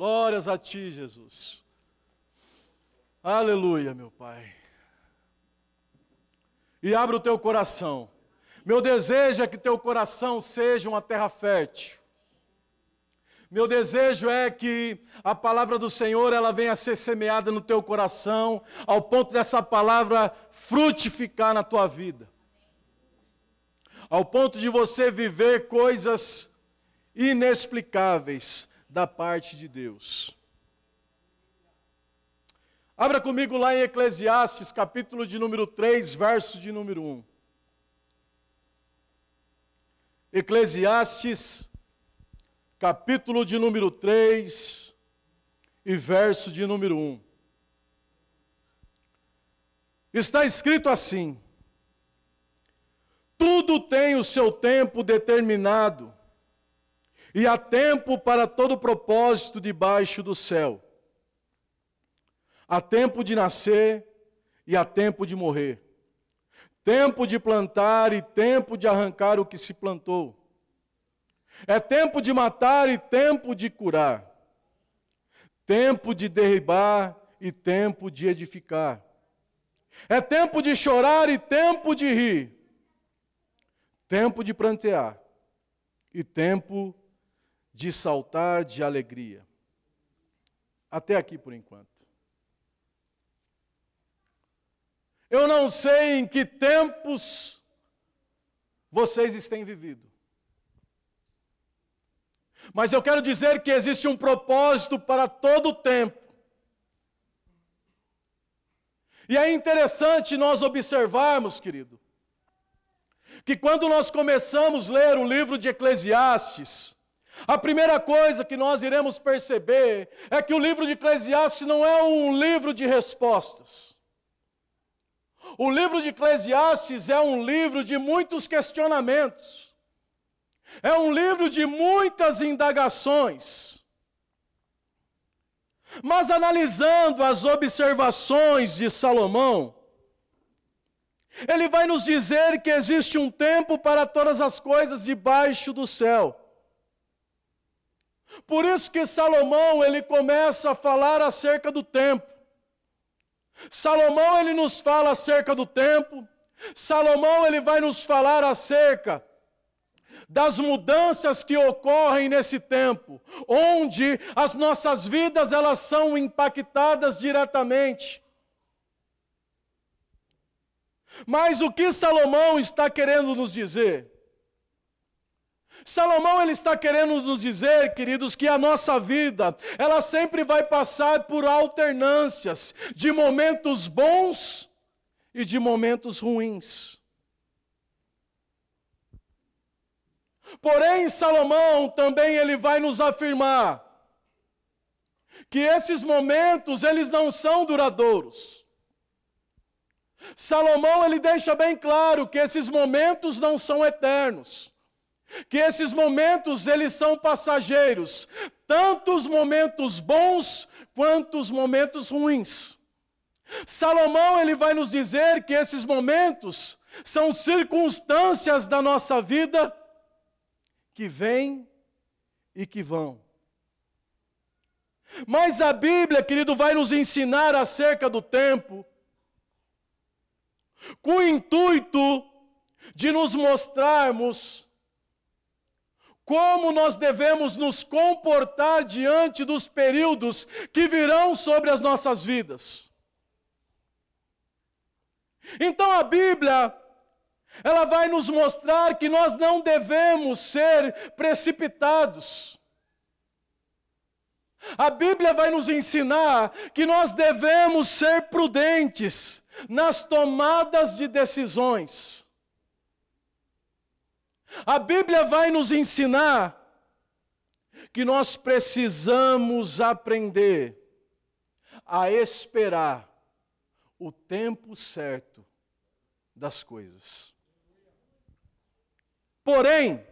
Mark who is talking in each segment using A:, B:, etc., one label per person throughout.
A: Glórias a ti, Jesus. Aleluia, meu Pai. E abre o teu coração. Meu desejo é que teu coração seja uma terra fértil. Meu desejo é que a palavra do Senhor ela venha a ser semeada no teu coração, ao ponto dessa palavra frutificar na tua vida. Ao ponto de você viver coisas inexplicáveis da parte de Deus. Abra comigo lá em Eclesiastes, capítulo de número 3, verso de número 1. Eclesiastes, capítulo de número 3 e verso de número 1. Está escrito assim: Tudo tem o seu tempo determinado, e há tempo para todo propósito debaixo do céu. Há tempo de nascer e há tempo de morrer. Tempo de plantar e tempo de arrancar o que se plantou é tempo de matar e tempo de curar. Tempo de derribar e tempo de edificar. É tempo de chorar e tempo de rir. Tempo de plantear e tempo de saltar de alegria. Até aqui por enquanto. Eu não sei em que tempos vocês têm vivido. Mas eu quero dizer que existe um propósito para todo o tempo. E é interessante nós observarmos, querido, que quando nós começamos a ler o livro de Eclesiastes, a primeira coisa que nós iremos perceber é que o livro de Eclesiastes não é um livro de respostas. O livro de Eclesiastes é um livro de muitos questionamentos. É um livro de muitas indagações. Mas analisando as observações de Salomão, ele vai nos dizer que existe um tempo para todas as coisas debaixo do céu. Por isso que Salomão ele começa a falar acerca do tempo. Salomão ele nos fala acerca do tempo. Salomão ele vai nos falar acerca das mudanças que ocorrem nesse tempo, onde as nossas vidas elas são impactadas diretamente. Mas o que Salomão está querendo nos dizer? Salomão ele está querendo nos dizer, queridos, que a nossa vida, ela sempre vai passar por alternâncias de momentos bons e de momentos ruins. Porém, Salomão também ele vai nos afirmar que esses momentos eles não são duradouros. Salomão ele deixa bem claro que esses momentos não são eternos. Que esses momentos eles são passageiros, tanto os momentos bons quanto os momentos ruins. Salomão ele vai nos dizer que esses momentos são circunstâncias da nossa vida que vêm e que vão. Mas a Bíblia, querido, vai nos ensinar acerca do tempo, com o intuito de nos mostrarmos como nós devemos nos comportar diante dos períodos que virão sobre as nossas vidas. Então a Bíblia, ela vai nos mostrar que nós não devemos ser precipitados. A Bíblia vai nos ensinar que nós devemos ser prudentes nas tomadas de decisões. A Bíblia vai nos ensinar que nós precisamos aprender a esperar o tempo certo das coisas. Porém,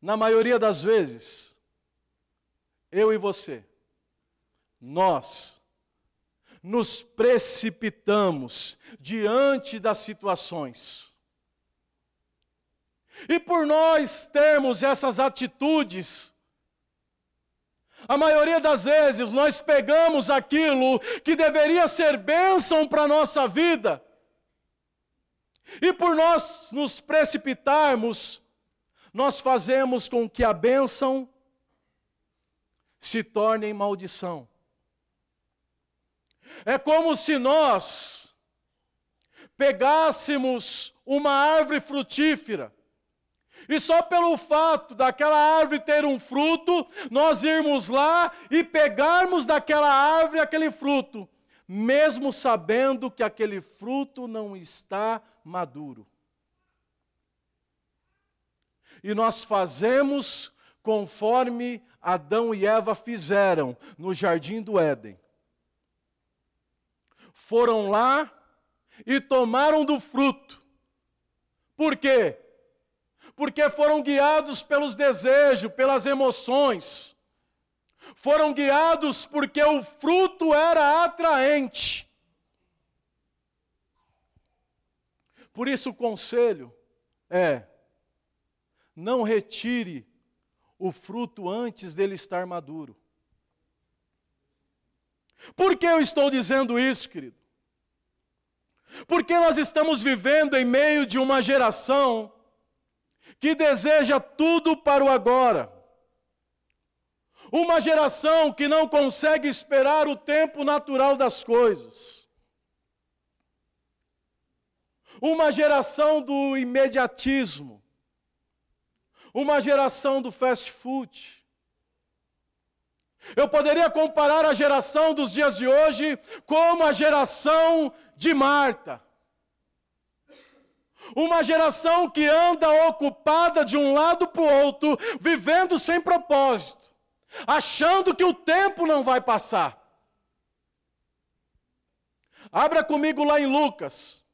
A: na maioria das vezes, eu e você, nós nos precipitamos diante das situações. E por nós termos essas atitudes, A maioria das vezes nós pegamos aquilo que deveria ser bênção para a nossa vida, e por nós nos precipitarmos, nós fazemos com que a bênção se torne maldição. É como se nós pegássemos uma árvore frutífera, e só pelo fato daquela árvore ter um fruto, nós irmos lá e pegarmos daquela árvore aquele fruto, mesmo sabendo que aquele fruto não está maduro. E nós fazemos conforme Adão e Eva fizeram no jardim do Éden. Foram lá e tomaram do fruto. Por quê? Porque foram guiados pelos desejos, pelas emoções. Foram guiados porque o fruto era atraente. Por isso o conselho é: não retire o fruto antes dele estar maduro. Por que eu estou dizendo isso, querido? Porque nós estamos vivendo em meio de uma geração que deseja tudo para o agora. Uma geração que não consegue esperar o tempo natural das coisas. Uma geração do imediatismo uma geração do fast food. Eu poderia comparar a geração dos dias de hoje com a geração de Marta. Uma geração que anda ocupada de um lado para o outro, vivendo sem propósito, achando que o tempo não vai passar. Abra comigo lá em Lucas,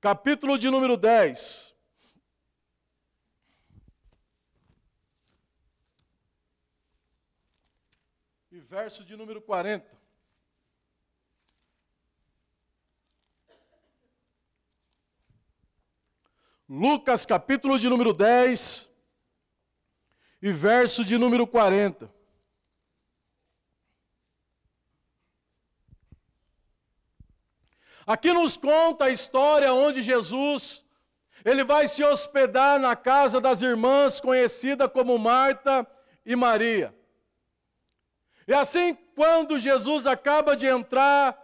A: capítulo de número 10. verso de número 40. Lucas, capítulo de número 10, e verso de número 40. Aqui nos conta a história onde Jesus ele vai se hospedar na casa das irmãs conhecida como Marta e Maria. E assim, quando Jesus acaba de entrar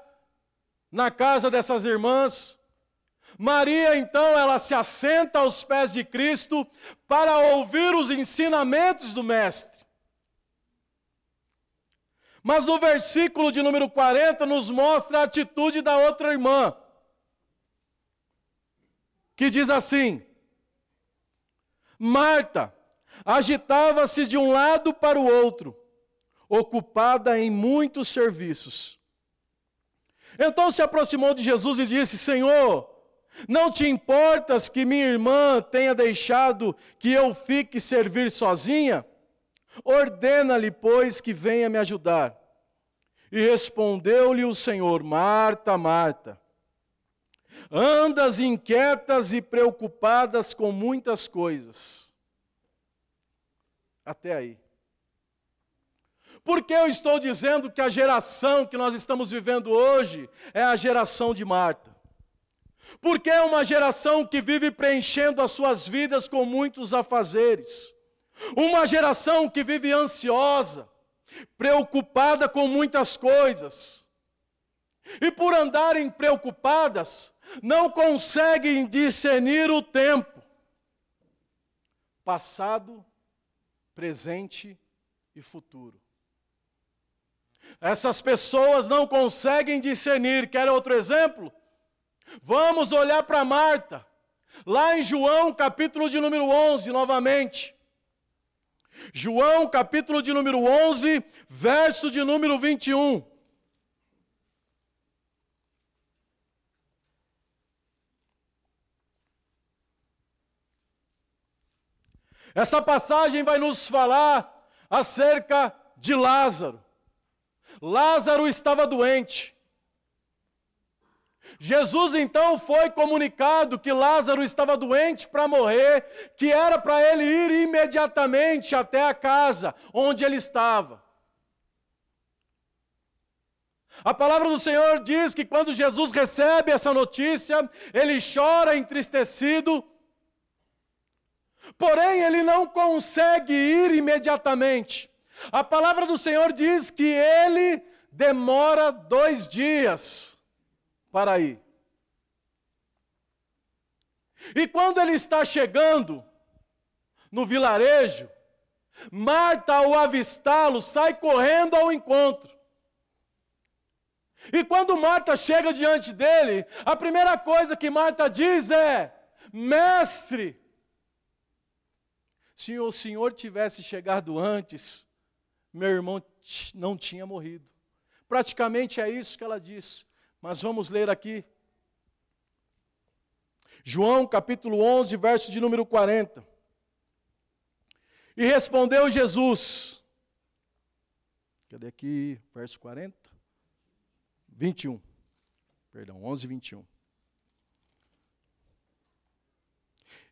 A: na casa dessas irmãs, Maria então ela se assenta aos pés de Cristo para ouvir os ensinamentos do Mestre. Mas no versículo de número 40 nos mostra a atitude da outra irmã, que diz assim: Marta agitava-se de um lado para o outro ocupada em muitos serviços. Então se aproximou de Jesus e disse: Senhor, não te importas que minha irmã tenha deixado que eu fique servir sozinha? Ordena-lhe, pois, que venha me ajudar. E respondeu-lhe o Senhor: Marta, Marta, andas inquietas e preocupadas com muitas coisas. Até aí. Por que eu estou dizendo que a geração que nós estamos vivendo hoje é a geração de Marta? Porque é uma geração que vive preenchendo as suas vidas com muitos afazeres. Uma geração que vive ansiosa, preocupada com muitas coisas. E por andarem preocupadas, não conseguem discernir o tempo passado, presente e futuro. Essas pessoas não conseguem discernir. Quer outro exemplo? Vamos olhar para Marta, lá em João, capítulo de número 11, novamente. João, capítulo de número 11, verso de número 21. Essa passagem vai nos falar acerca de Lázaro. Lázaro estava doente. Jesus então foi comunicado que Lázaro estava doente para morrer, que era para ele ir imediatamente até a casa onde ele estava. A palavra do Senhor diz que quando Jesus recebe essa notícia, ele chora entristecido, porém ele não consegue ir imediatamente. A palavra do Senhor diz que ele demora dois dias para ir. E quando ele está chegando no vilarejo, Marta, ao avistá-lo, sai correndo ao encontro. E quando Marta chega diante dele, a primeira coisa que Marta diz é: Mestre, se o Senhor tivesse chegado antes, meu irmão não tinha morrido. Praticamente é isso que ela diz. Mas vamos ler aqui. João capítulo 11, verso de número 40. E respondeu Jesus. Cadê aqui? Verso 40? 21. Perdão, 11, 21.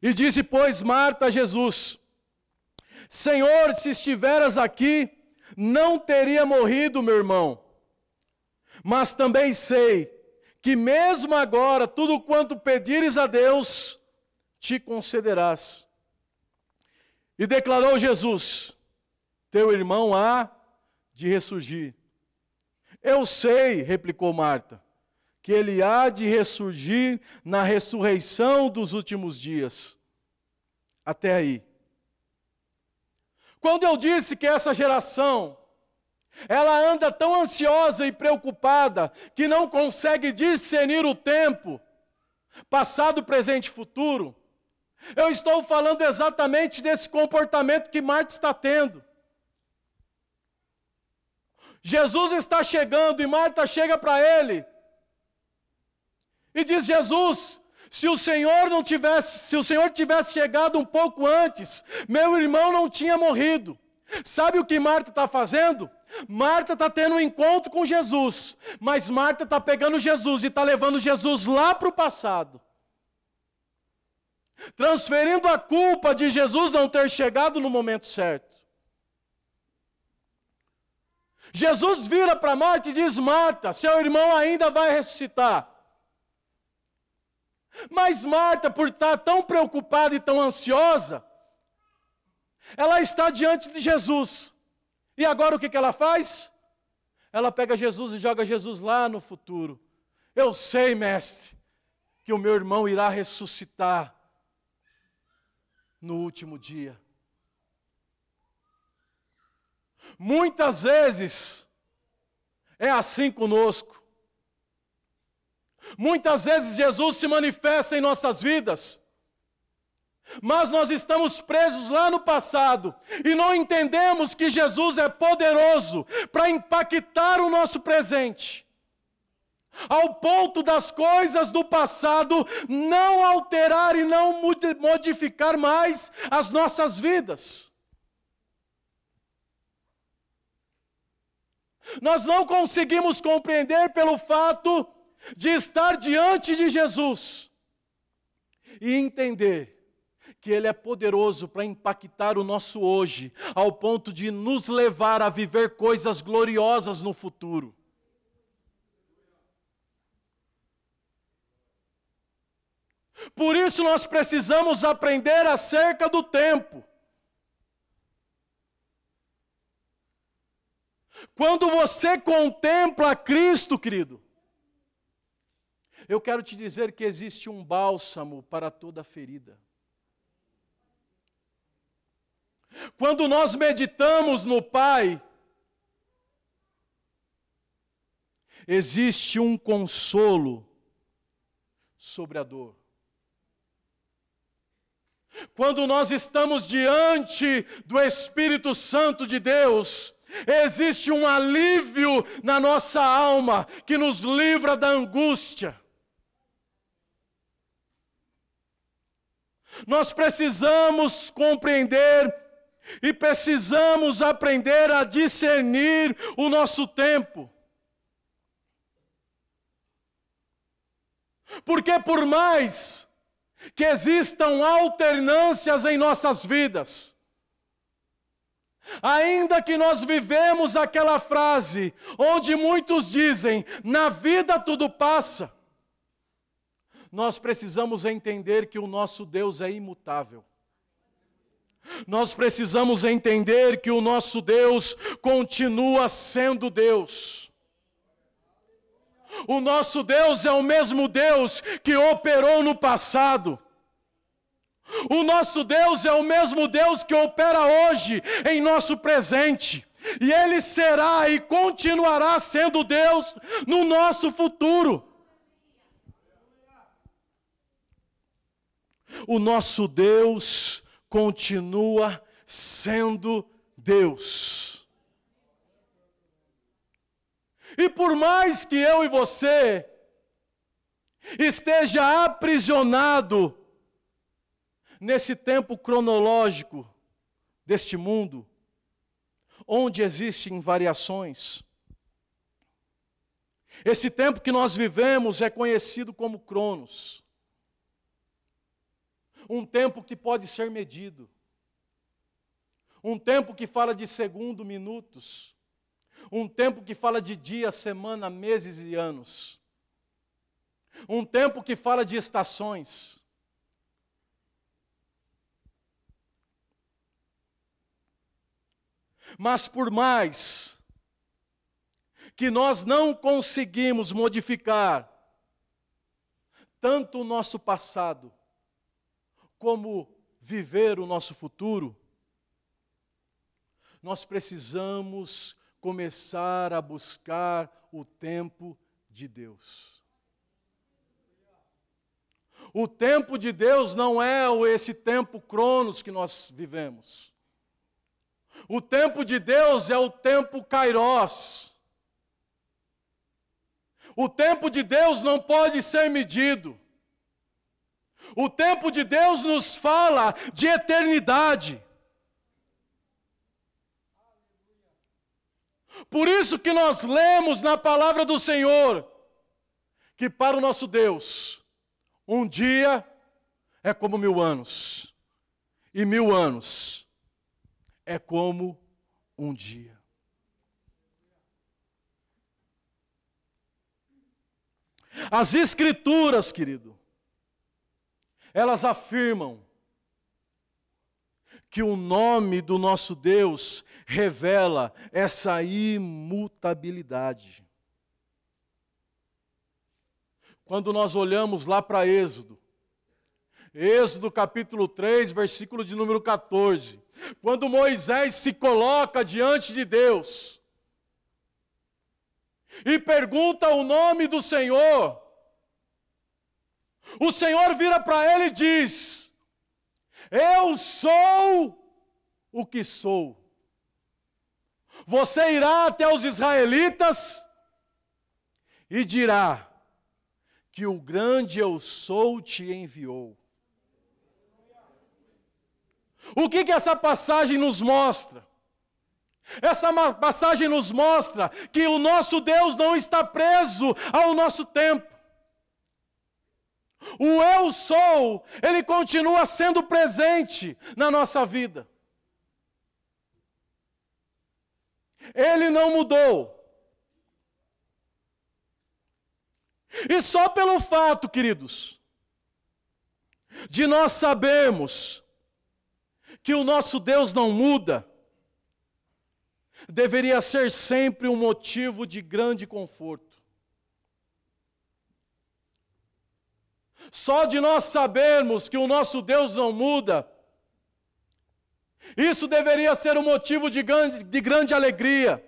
A: E disse, pois, Marta a Jesus: Senhor, se estiveras aqui, não teria morrido meu irmão. Mas também sei que mesmo agora, tudo quanto pedires a Deus, te concederás. E declarou Jesus: Teu irmão há de ressurgir. Eu sei, replicou Marta, que ele há de ressurgir na ressurreição dos últimos dias. Até aí. Quando eu disse que essa geração ela anda tão ansiosa e preocupada que não consegue discernir o tempo, passado, presente e futuro. Eu estou falando exatamente desse comportamento que Marta está tendo. Jesus está chegando e Marta chega para ele e diz: Jesus, se o Senhor não tivesse, se o Senhor tivesse chegado um pouco antes, meu irmão não tinha morrido. Sabe o que Marta está fazendo? Marta está tendo um encontro com Jesus, mas Marta está pegando Jesus e está levando Jesus lá para o passado. Transferindo a culpa de Jesus não ter chegado no momento certo. Jesus vira para Marta e diz: Marta, seu irmão ainda vai ressuscitar. Mas Marta, por estar tão preocupada e tão ansiosa, ela está diante de Jesus. E agora o que, que ela faz? Ela pega Jesus e joga Jesus lá no futuro. Eu sei, mestre, que o meu irmão irá ressuscitar no último dia. Muitas vezes é assim conosco. Muitas vezes Jesus se manifesta em nossas vidas mas nós estamos presos lá no passado e não entendemos que Jesus é poderoso para impactar o nosso presente. Ao ponto das coisas do passado não alterar e não modificar mais as nossas vidas. Nós não conseguimos compreender pelo fato de estar diante de Jesus e entender que Ele é poderoso para impactar o nosso hoje, ao ponto de nos levar a viver coisas gloriosas no futuro. Por isso nós precisamos aprender acerca do tempo. Quando você contempla Cristo, querido, eu quero te dizer que existe um bálsamo para toda ferida. Quando nós meditamos no Pai, existe um consolo sobre a dor. Quando nós estamos diante do Espírito Santo de Deus, existe um alívio na nossa alma que nos livra da angústia. Nós precisamos compreender e precisamos aprender a discernir o nosso tempo. Porque por mais que existam alternâncias em nossas vidas, ainda que nós vivemos aquela frase onde muitos dizem: na vida tudo passa, nós precisamos entender que o nosso Deus é imutável. Nós precisamos entender que o nosso Deus continua sendo Deus. O nosso Deus é o mesmo Deus que operou no passado. O nosso Deus é o mesmo Deus que opera hoje em nosso presente. E Ele será e continuará sendo Deus no nosso futuro. O nosso Deus continua sendo Deus. E por mais que eu e você esteja aprisionado nesse tempo cronológico deste mundo, onde existem variações, esse tempo que nós vivemos é conhecido como Cronos um tempo que pode ser medido, um tempo que fala de segundo, minutos, um tempo que fala de dia, semana, meses e anos, um tempo que fala de estações. Mas por mais que nós não conseguimos modificar tanto o nosso passado, como viver o nosso futuro, nós precisamos começar a buscar o tempo de Deus. O tempo de Deus não é esse tempo cronos que nós vivemos. O tempo de Deus é o tempo kairos. O tempo de Deus não pode ser medido. O tempo de Deus nos fala de eternidade. Por isso que nós lemos na palavra do Senhor que para o nosso Deus, um dia é como mil anos, e mil anos é como um dia. As Escrituras, querido, elas afirmam que o nome do nosso Deus revela essa imutabilidade. Quando nós olhamos lá para Êxodo, Êxodo capítulo 3, versículo de número 14, quando Moisés se coloca diante de Deus e pergunta o nome do Senhor, o Senhor vira para ele e diz: Eu sou o que sou. Você irá até os israelitas e dirá que o grande eu sou te enviou. O que, que essa passagem nos mostra? Essa passagem nos mostra que o nosso Deus não está preso ao nosso tempo. O eu sou, ele continua sendo presente na nossa vida. Ele não mudou. E só pelo fato, queridos, de nós sabermos que o nosso Deus não muda, deveria ser sempre um motivo de grande conforto. Só de nós sabermos que o nosso Deus não muda, isso deveria ser um motivo de grande, de grande alegria,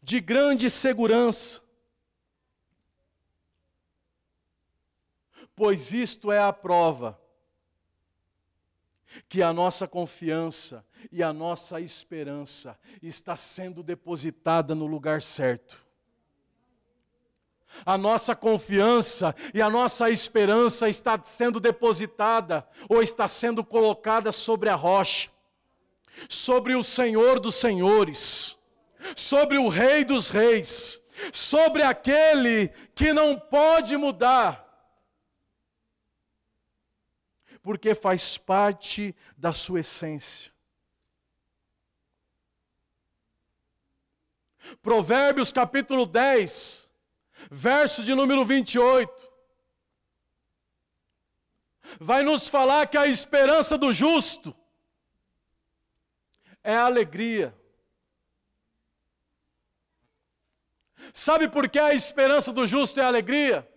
A: de grande segurança. Pois isto é a prova que a nossa confiança e a nossa esperança está sendo depositada no lugar certo a nossa confiança e a nossa esperança está sendo depositada ou está sendo colocada sobre a rocha, sobre o Senhor dos Senhores, sobre o Rei dos Reis, sobre aquele que não pode mudar, porque faz parte da sua essência. Provérbios capítulo 10, verso de número 28, vai nos falar que a esperança do justo é a alegria. Sabe por que a esperança do justo é a alegria?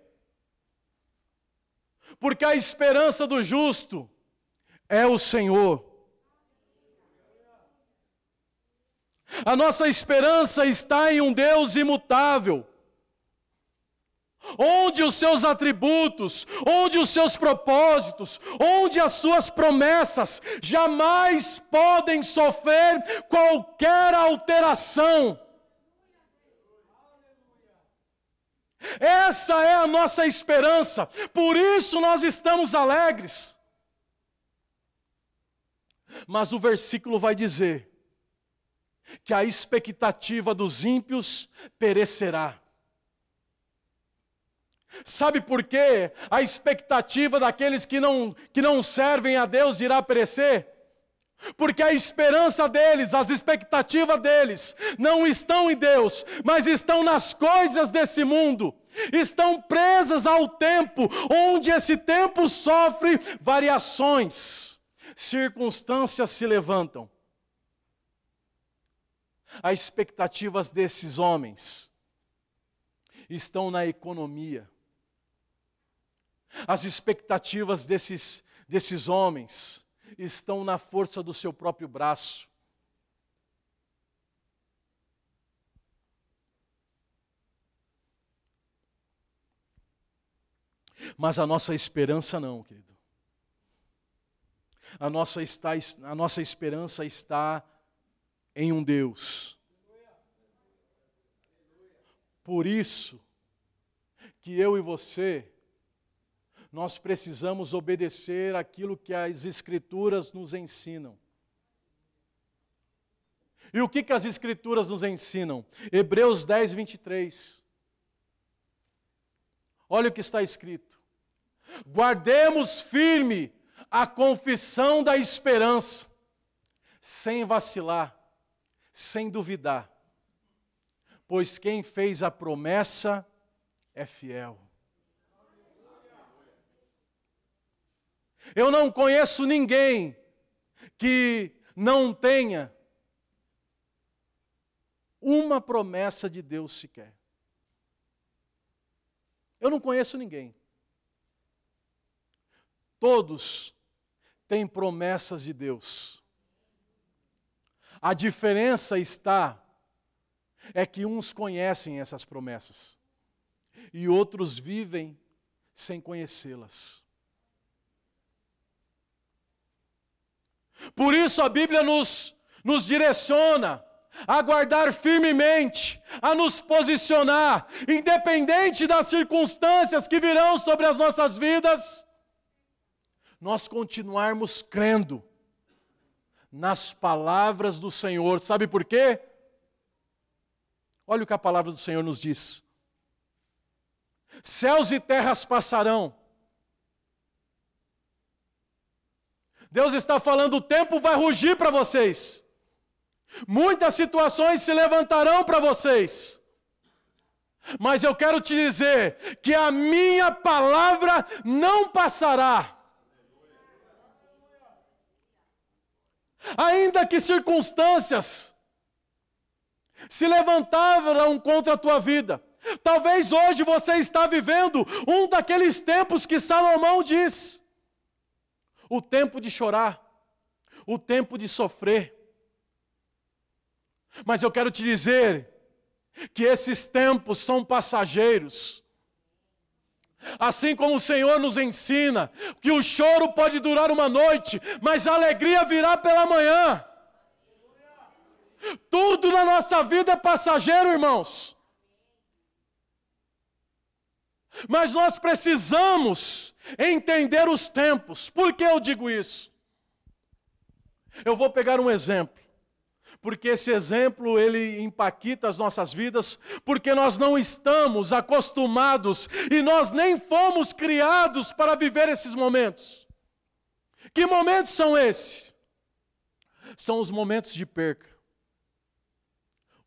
A: Porque a esperança do justo é o Senhor. A nossa esperança está em um Deus imutável, onde os seus atributos, onde os seus propósitos, onde as suas promessas jamais podem sofrer qualquer alteração. Essa é a nossa esperança, por isso nós estamos alegres. Mas o versículo vai dizer que a expectativa dos ímpios perecerá. Sabe por quê? A expectativa daqueles que não, que não servem a Deus irá perecer? Porque a esperança deles, as expectativas deles, não estão em Deus, mas estão nas coisas desse mundo. Estão presas ao tempo, onde esse tempo sofre variações, circunstâncias se levantam. As expectativas desses homens estão na economia. As expectativas desses, desses homens estão na força do seu próprio braço. Mas a nossa esperança não, querido. A nossa, está, a nossa esperança está em um Deus. Por isso que eu e você nós precisamos obedecer aquilo que as Escrituras nos ensinam. E o que, que as Escrituras nos ensinam? Hebreus 10, 23. Olha o que está escrito: guardemos firme a confissão da esperança, sem vacilar, sem duvidar, pois quem fez a promessa é fiel. Eu não conheço ninguém que não tenha uma promessa de Deus sequer. Eu não conheço ninguém. Todos têm promessas de Deus. A diferença está é que uns conhecem essas promessas e outros vivem sem conhecê-las. Por isso a Bíblia nos, nos direciona a guardar firmemente, a nos posicionar, independente das circunstâncias que virão sobre as nossas vidas, nós continuarmos crendo nas palavras do Senhor. Sabe por quê? Olha o que a palavra do Senhor nos diz: céus e terras passarão, Deus está falando: o tempo vai rugir para vocês. Muitas situações se levantarão para vocês. Mas eu quero te dizer que a minha palavra não passará. Ainda que circunstâncias se levantaram contra a tua vida. Talvez hoje você está vivendo um daqueles tempos que Salomão diz o tempo de chorar, o tempo de sofrer. Mas eu quero te dizer que esses tempos são passageiros. Assim como o Senhor nos ensina que o choro pode durar uma noite, mas a alegria virá pela manhã. Tudo na nossa vida é passageiro, irmãos. Mas nós precisamos entender os tempos. Por que eu digo isso? Eu vou pegar um exemplo. porque esse exemplo ele impacta as nossas vidas, porque nós não estamos acostumados e nós nem fomos criados para viver esses momentos. Que momentos são esses? São os momentos de perca,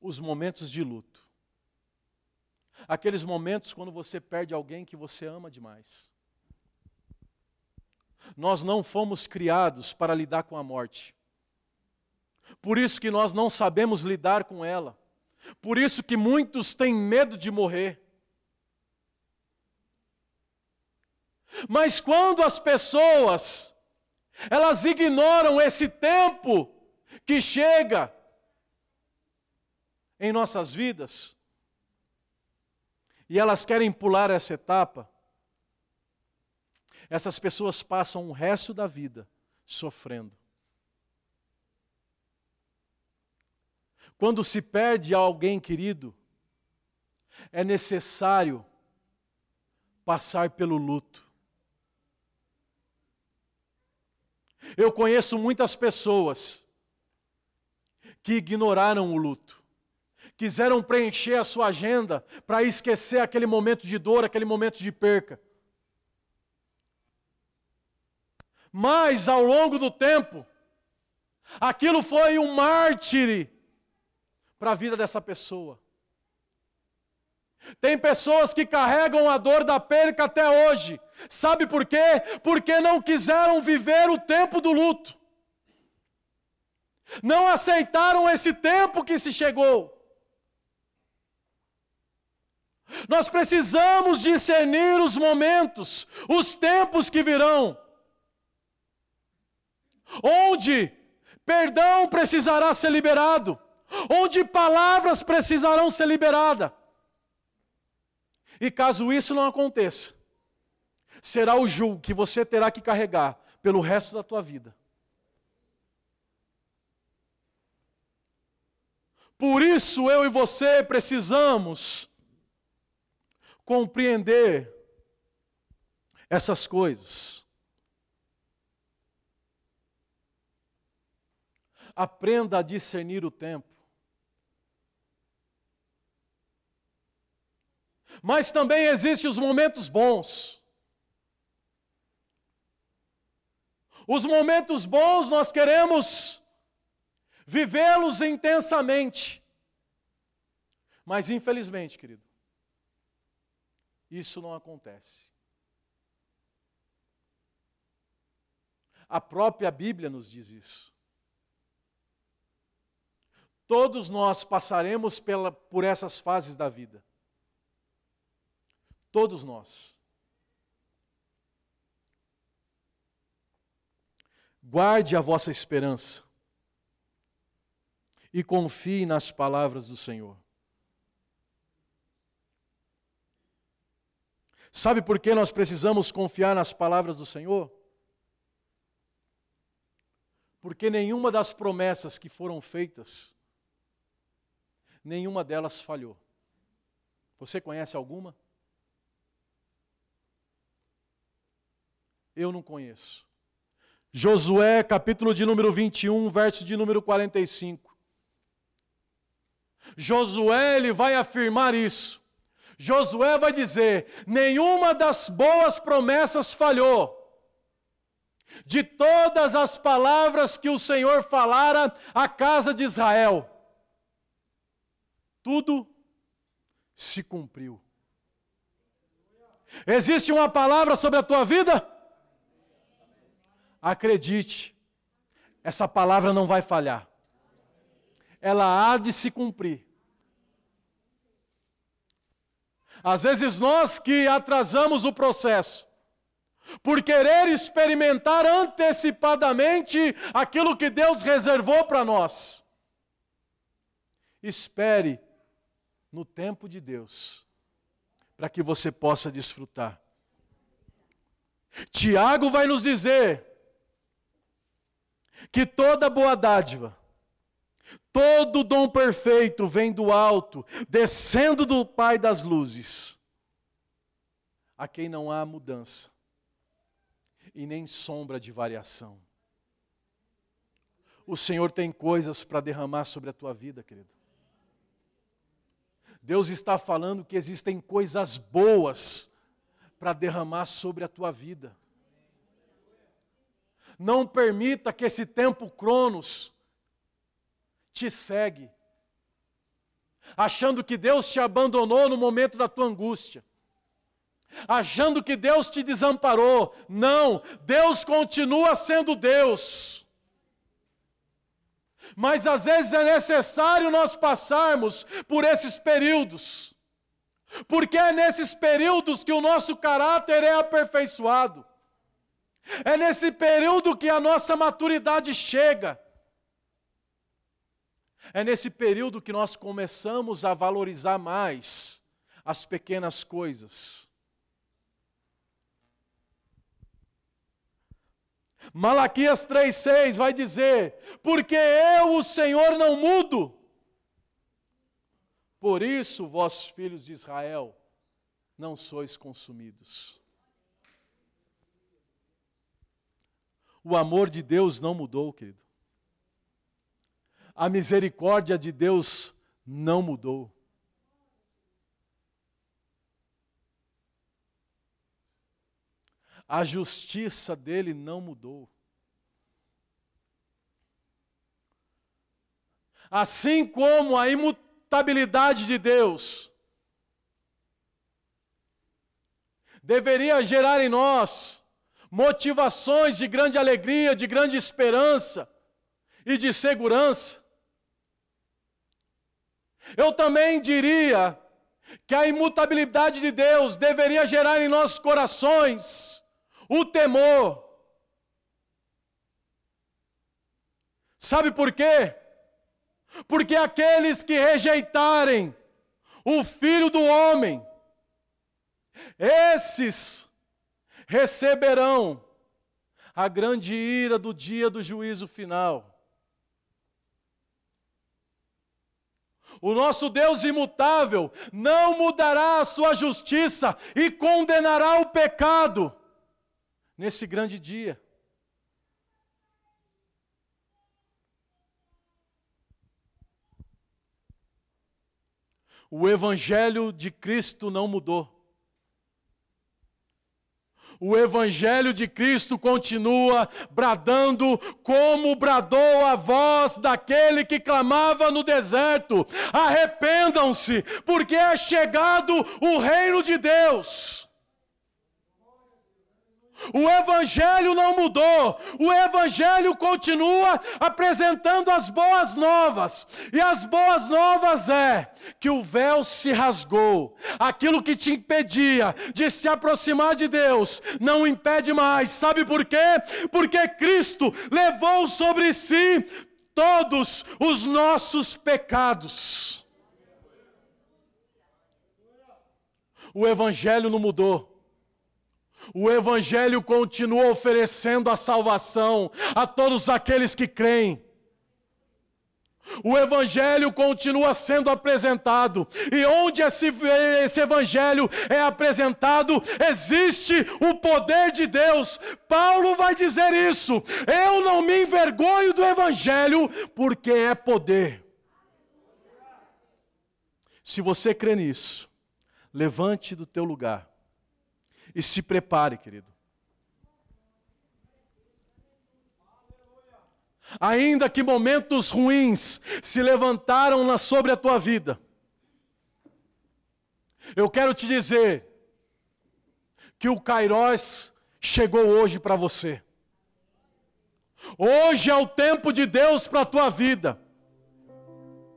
A: os momentos de luto, aqueles momentos quando você perde alguém que você ama demais. Nós não fomos criados para lidar com a morte. Por isso que nós não sabemos lidar com ela. Por isso que muitos têm medo de morrer. Mas quando as pessoas elas ignoram esse tempo que chega em nossas vidas, e elas querem pular essa etapa, essas pessoas passam o resto da vida sofrendo. Quando se perde alguém querido, é necessário passar pelo luto. Eu conheço muitas pessoas que ignoraram o luto, quiseram preencher a sua agenda para esquecer aquele momento de dor, aquele momento de perca. Mas ao longo do tempo, aquilo foi um mártire para a vida dessa pessoa. Tem pessoas que carregam a dor da perca até hoje. Sabe por quê? Porque não quiseram viver o tempo do luto. Não aceitaram esse tempo que se chegou. Nós precisamos discernir os momentos, os tempos que virão, onde perdão precisará ser liberado, onde palavras precisarão ser liberadas. E caso isso não aconteça, será o jugo que você terá que carregar pelo resto da tua vida. Por isso eu e você precisamos compreender essas coisas. Aprenda a discernir o tempo. Mas também existem os momentos bons. Os momentos bons nós queremos vivê-los intensamente. Mas infelizmente, querido, isso não acontece. A própria Bíblia nos diz isso. Todos nós passaremos pela, por essas fases da vida. Todos nós. Guarde a vossa esperança e confie nas palavras do Senhor. Sabe por que nós precisamos confiar nas palavras do Senhor? Porque nenhuma das promessas que foram feitas, nenhuma delas falhou. Você conhece alguma? eu não conheço. Josué, capítulo de número 21, verso de número 45. Josué, ele vai afirmar isso. Josué vai dizer: nenhuma das boas promessas falhou. De todas as palavras que o Senhor falara à casa de Israel, tudo se cumpriu. Existe uma palavra sobre a tua vida? Acredite, essa palavra não vai falhar. Ela há de se cumprir. Às vezes nós que atrasamos o processo, por querer experimentar antecipadamente aquilo que Deus reservou para nós. Espere no tempo de Deus, para que você possa desfrutar. Tiago vai nos dizer que toda boa dádiva, todo dom perfeito vem do alto, descendo do Pai das luzes, a quem não há mudança e nem sombra de variação. O Senhor tem coisas para derramar sobre a tua vida, querido. Deus está falando que existem coisas boas para derramar sobre a tua vida. Não permita que esse tempo cronos te segue, achando que Deus te abandonou no momento da tua angústia, achando que Deus te desamparou. Não, Deus continua sendo Deus. Mas às vezes é necessário nós passarmos por esses períodos, porque é nesses períodos que o nosso caráter é aperfeiçoado, é nesse período que a nossa maturidade chega. É nesse período que nós começamos a valorizar mais as pequenas coisas. Malaquias 3,6 vai dizer: Porque eu, o Senhor, não mudo. Por isso, vós, filhos de Israel, não sois consumidos. O amor de Deus não mudou, querido a misericórdia de Deus não mudou. A justiça dele não mudou. Assim como a imutabilidade de Deus deveria gerar em nós motivações de grande alegria, de grande esperança e de segurança, eu também diria que a imutabilidade de Deus deveria gerar em nossos corações o temor. Sabe por quê? Porque aqueles que rejeitarem o Filho do Homem, esses receberão a grande ira do dia do juízo final. O nosso Deus imutável não mudará a sua justiça e condenará o pecado nesse grande dia. O Evangelho de Cristo não mudou o Evangelho de Cristo continua bradando como bradou a voz daquele que clamava no deserto: arrependam-se, porque é chegado o reino de Deus. O Evangelho não mudou, o Evangelho continua apresentando as boas novas, e as boas novas é que o véu se rasgou, aquilo que te impedia de se aproximar de Deus, não impede mais, sabe por quê? Porque Cristo levou sobre si todos os nossos pecados. O Evangelho não mudou. O Evangelho continua oferecendo a salvação a todos aqueles que creem. O Evangelho continua sendo apresentado, e onde esse, esse, Evangelho é apresentado, existe o poder de Deus. Paulo vai dizer isso: eu não me envergonho do Evangelho, porque é poder. Se você crê nisso, levante do teu lugar e se prepare, querido. Ainda que momentos ruins se levantaram sobre a tua vida, eu quero te dizer que o Kairós chegou hoje para você. Hoje é o tempo de Deus para a tua vida.